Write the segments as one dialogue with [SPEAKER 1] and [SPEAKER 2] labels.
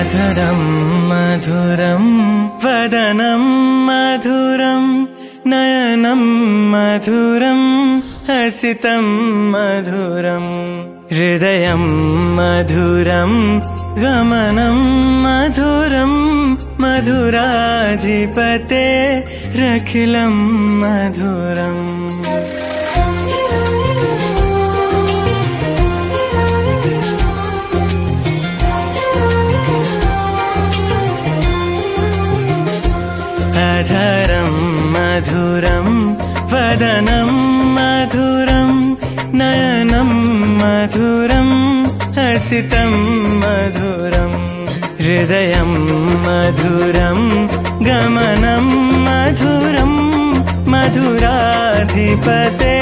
[SPEAKER 1] अधरं मधुरं वदनं मधुरं नयनं मधुरं हसितं मधुरं हृदयं मधुरं गमनं मधुरं मधुराधिपते रखिलं मधुरम् अधरं मधुरं वदनं मधुरं नयनं मधुरं हसितं मधुरं हृदयं मधुरं गमनं मधुरं मधुराधिपते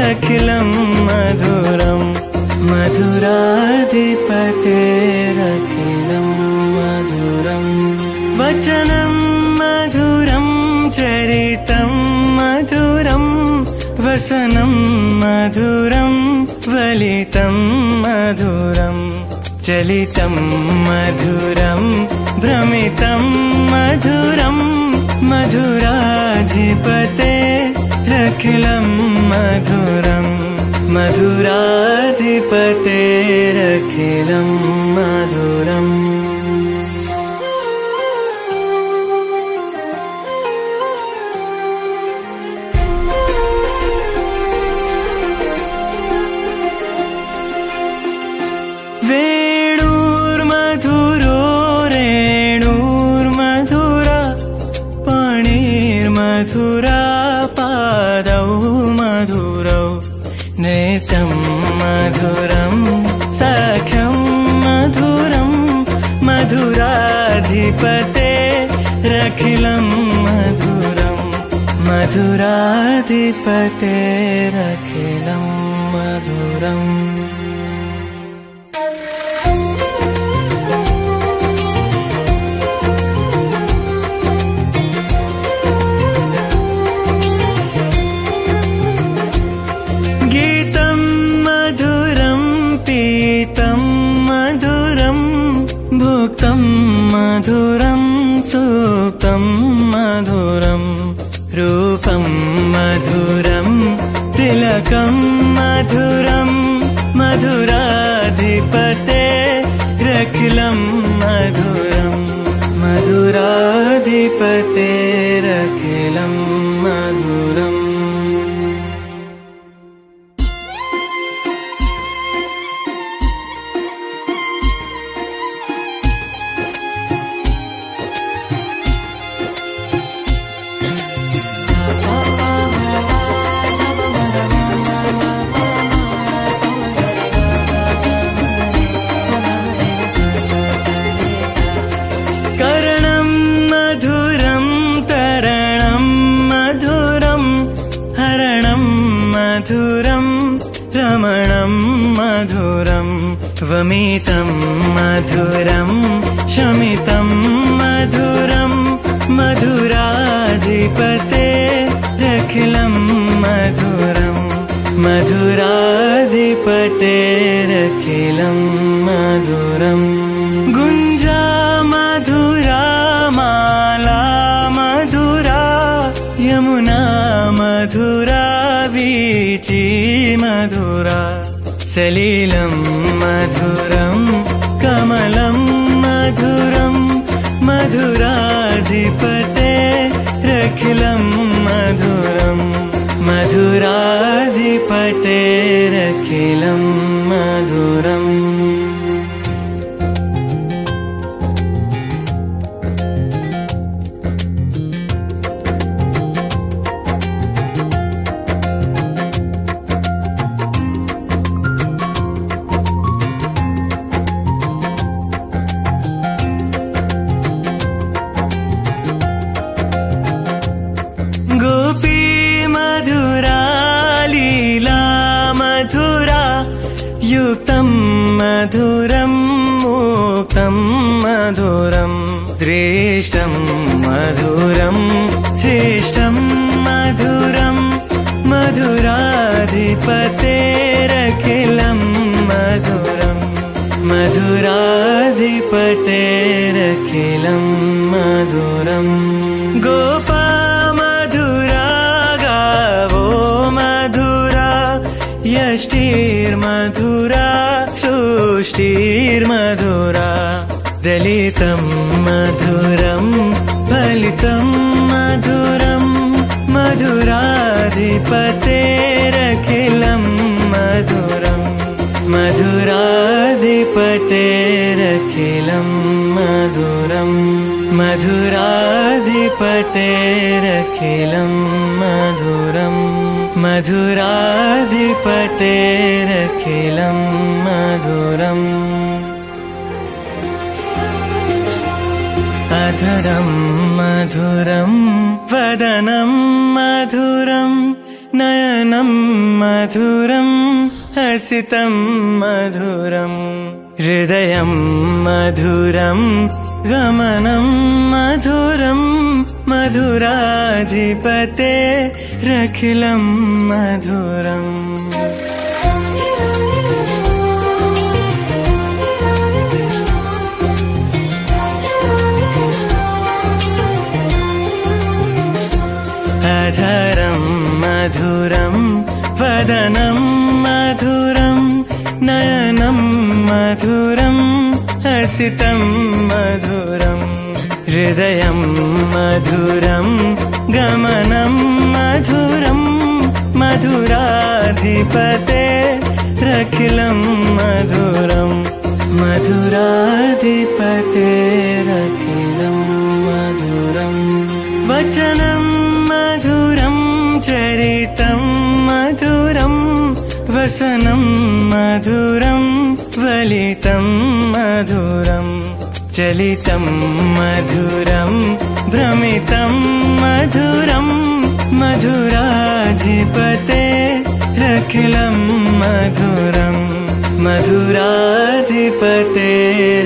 [SPEAKER 1] रखिलं मधुरं मधुराधिपते रखिलं मधुरम् वचनं मधुरं चरितं मधुरं वसनं मधुरं वलितं मधुरं चलितं मधुरं भ्रमितं मधुरं मधुराधिपते रखिलं मधुरं मधुराधिपते रखिलं मधुरम् मधुराधिपते रखिलं मधुरम्। गीतं मधुरं पीतं मधुरं भुक्तं मधुरं सूक्तं मधुरं रूपं मधुरं तिलकं मधुरं मधुराधिपते रखिलं मधुरं मधुराधिपते रखिलं वमितं मधुरं शमितं मधुरं मधुराधिपते रखिलं मधुरं मधुराधिपते रखिलं मधुरम् गुञ्जा मधुरा माला मधुरा यमुना मधुरा वीची मधुरा सलिलं रखिलं श्रेष्ठं मधुरं मधुराधिपतेरखिलं मधुरं मधुराधिप मधुराधिपतेरखिलं मधुरम् गोपा मधुरा गावो मधुरा यष्टिर्मधुरा सृष्टिर्मधुरा दलितं मधुराधिपतेरखिलं मधुरम् मधुराधिपतेरखिलं मधुरम् मधुराधिपतेरखिलं मधुरम् मधुराधिपतेरखिलं मधुरम् अधरं मधुरं वदनं मधुरं नयनं मधुरं हसितं मधुरं हृदयं मधुरं गमनं मधुरं मधुराधिपते रखिलं मधुरम् मधुरं वदनं मधुरं नयनं मधुरं हसितं मधुरं हृदयं मधुरं गमनं मधुरं मधुराधिपते रखिलं मधुरं मधुराधिपते रखिलं मधुरं चरितं मधुरं वसनं मधुरं वलितं मधुरं चलितं मधुरं भ्रमितं मधुरं मधुराधिपते रखिलं मधुरं मधुराधिपते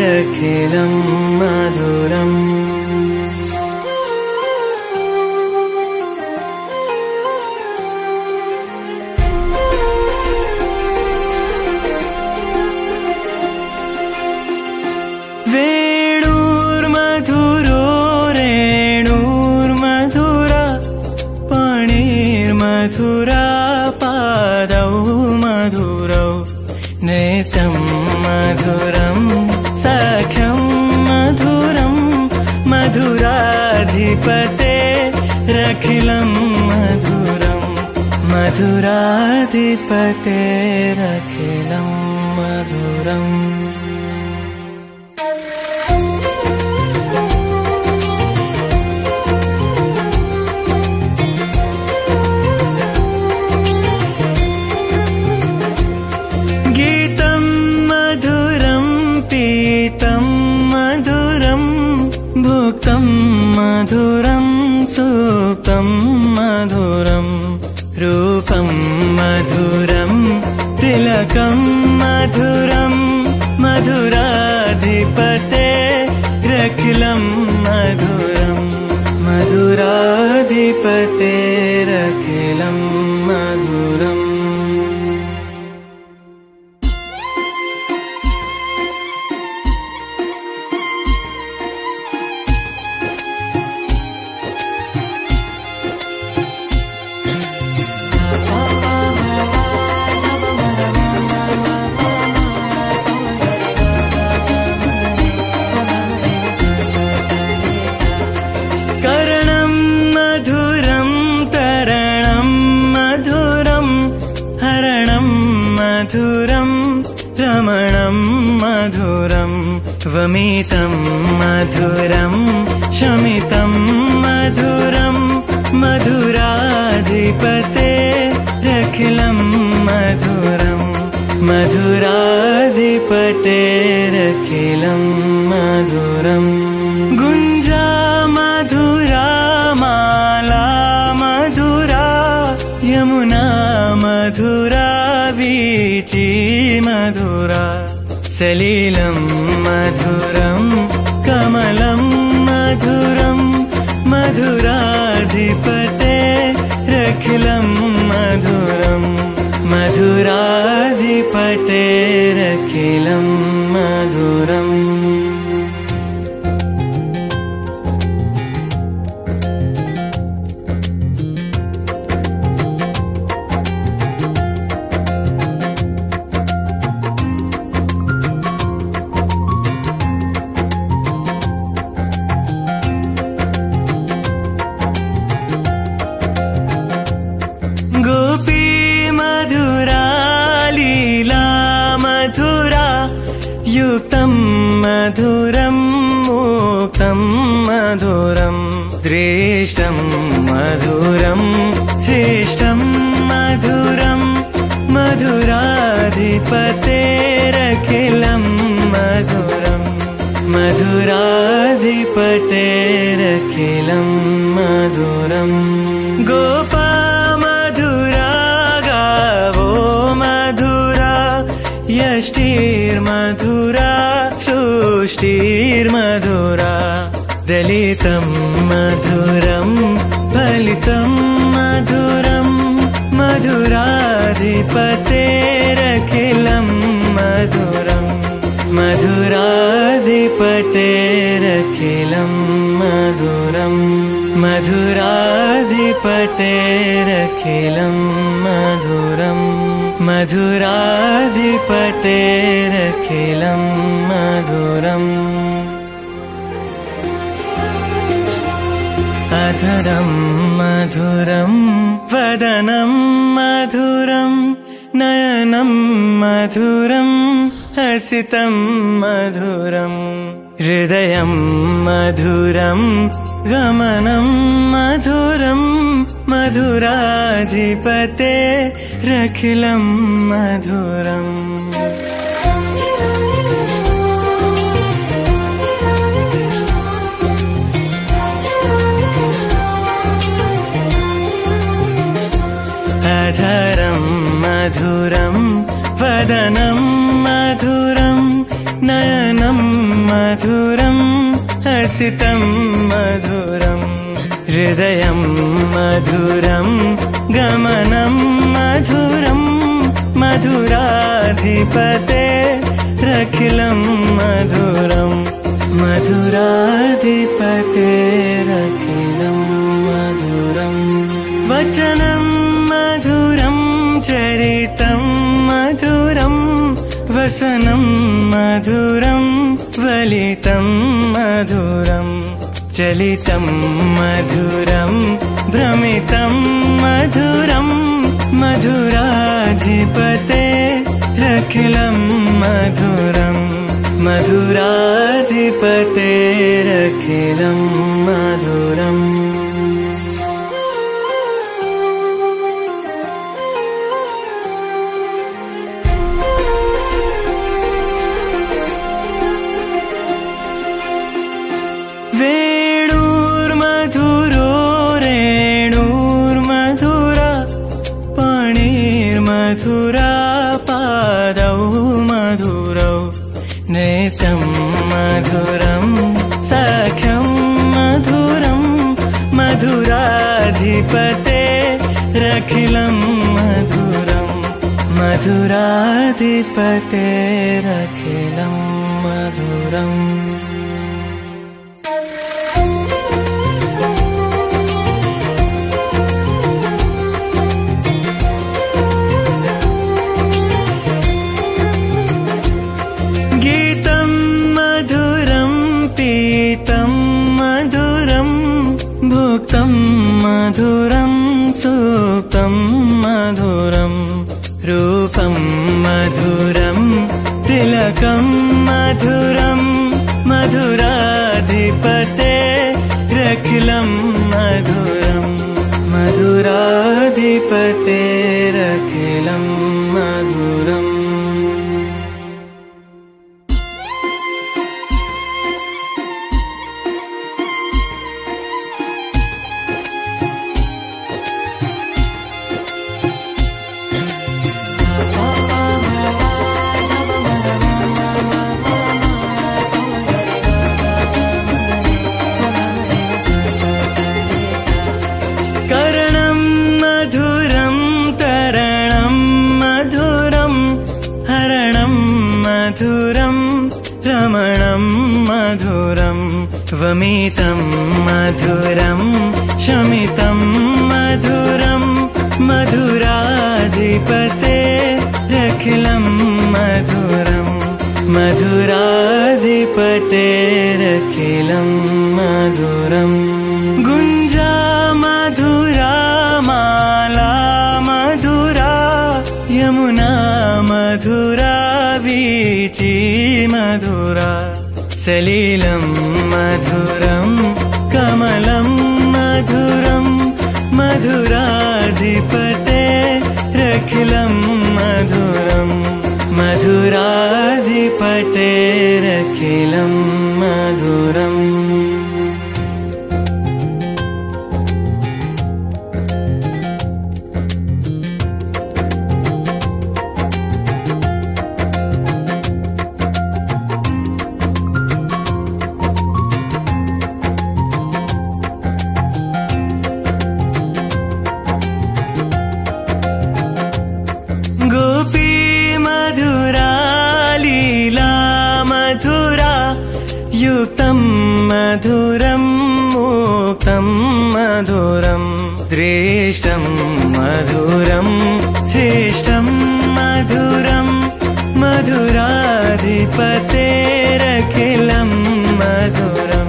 [SPEAKER 1] रखिलं मधुरम् मधुराधिपते रखिलं मधुरम् मधुरं मधुराधिपते रखिलं मधुरं मधुराधिपते रमणं मधुरं वमितं मधुरं शमितं मधुरं मधुराधिपते रखिलं मधुरं मधुराधिपते रखिलं मधुरम् मधुरा सलिलं मधुरं कमलं मधुरं मधुराधिपते रखिलं मधुरं मधुराधिपते रखिलं दृष्टं मधुरं श्रेष्ठं मधुरं मधुराधिपतेरखिलं मधुरम् मधुराधिपतेरखिलं मधुरम् गोपा मधुरा गावो मधुरा यष्टिर्मधुरा सृष्टिर्मधुरा दलितं मधुरं फलितं मधुरं मधुराधिपतेरखिलं मधुरम् मधुराधिपतेरखिलं मधुरम् मधुराधिपतेरखिलं मधुरम् मधुराधिपतेरखिलं मधुरम् अधरं मधुरं वदनं मधुरं नयनं मधुरं हसितं मधुरं हृदयं मधुरं गमनं मधुरं मधुराधिपते रखिलं मधुरम् हसितं मधुरं हृदयं मधुरं गमनं मधुरं मधुराधिपते रखिलं मधुरं मधुराधिपते रखिलं मधुरम् वचनं मधुरं चरितं मधुरं वसनं मधुरं वलितं मधुरं चलितं मधुरं भ्रमितं मधुरं मधुराधिपते रखिलं मधुरं मधुराधिपते रखिलं मधुरम् मधुराधिपते रखिलं मधुरं मधुराधिपते रखिलं मधुरम् भुक्तं मधुरं सूक्तं मधुरं रूपं मधुरं तिलकं मधुरं मधुराधिपते रखिलं मधुरं मधुराधिपते मधुराधिपते रखिलं मधुरम् गुञ्जा मधुरा माला मधुरा यमुना मधुरा वी मरीची मधुरा सलीलं मधुरं कमलं मधुरं मधुराधिपते रखिलं मधुराधिपते युक्तं मधुरं मुक्तं मधुरं दृष्टं मधुरं श्रेष्ठं मधुरं मधुराधिपतेरखिलं मधुरं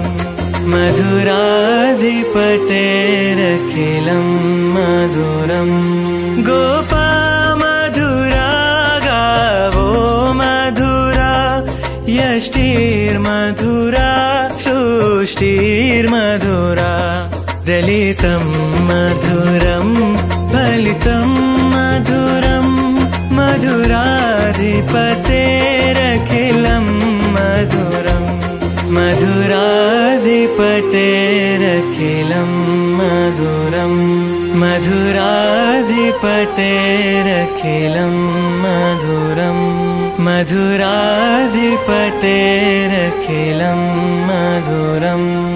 [SPEAKER 1] मधुराधिपतेरखिलं मधुरम् सृष्टिर्मधुरा दलितं मधुरं फलितं मधुरं मधुराधिपतेरखिलं मधुरम् मधुराधिपतेरखिलं मधुरम् मधुराधिपतेरखिलं मधुरम् मधुराधिपतेरखिलं मधुरम्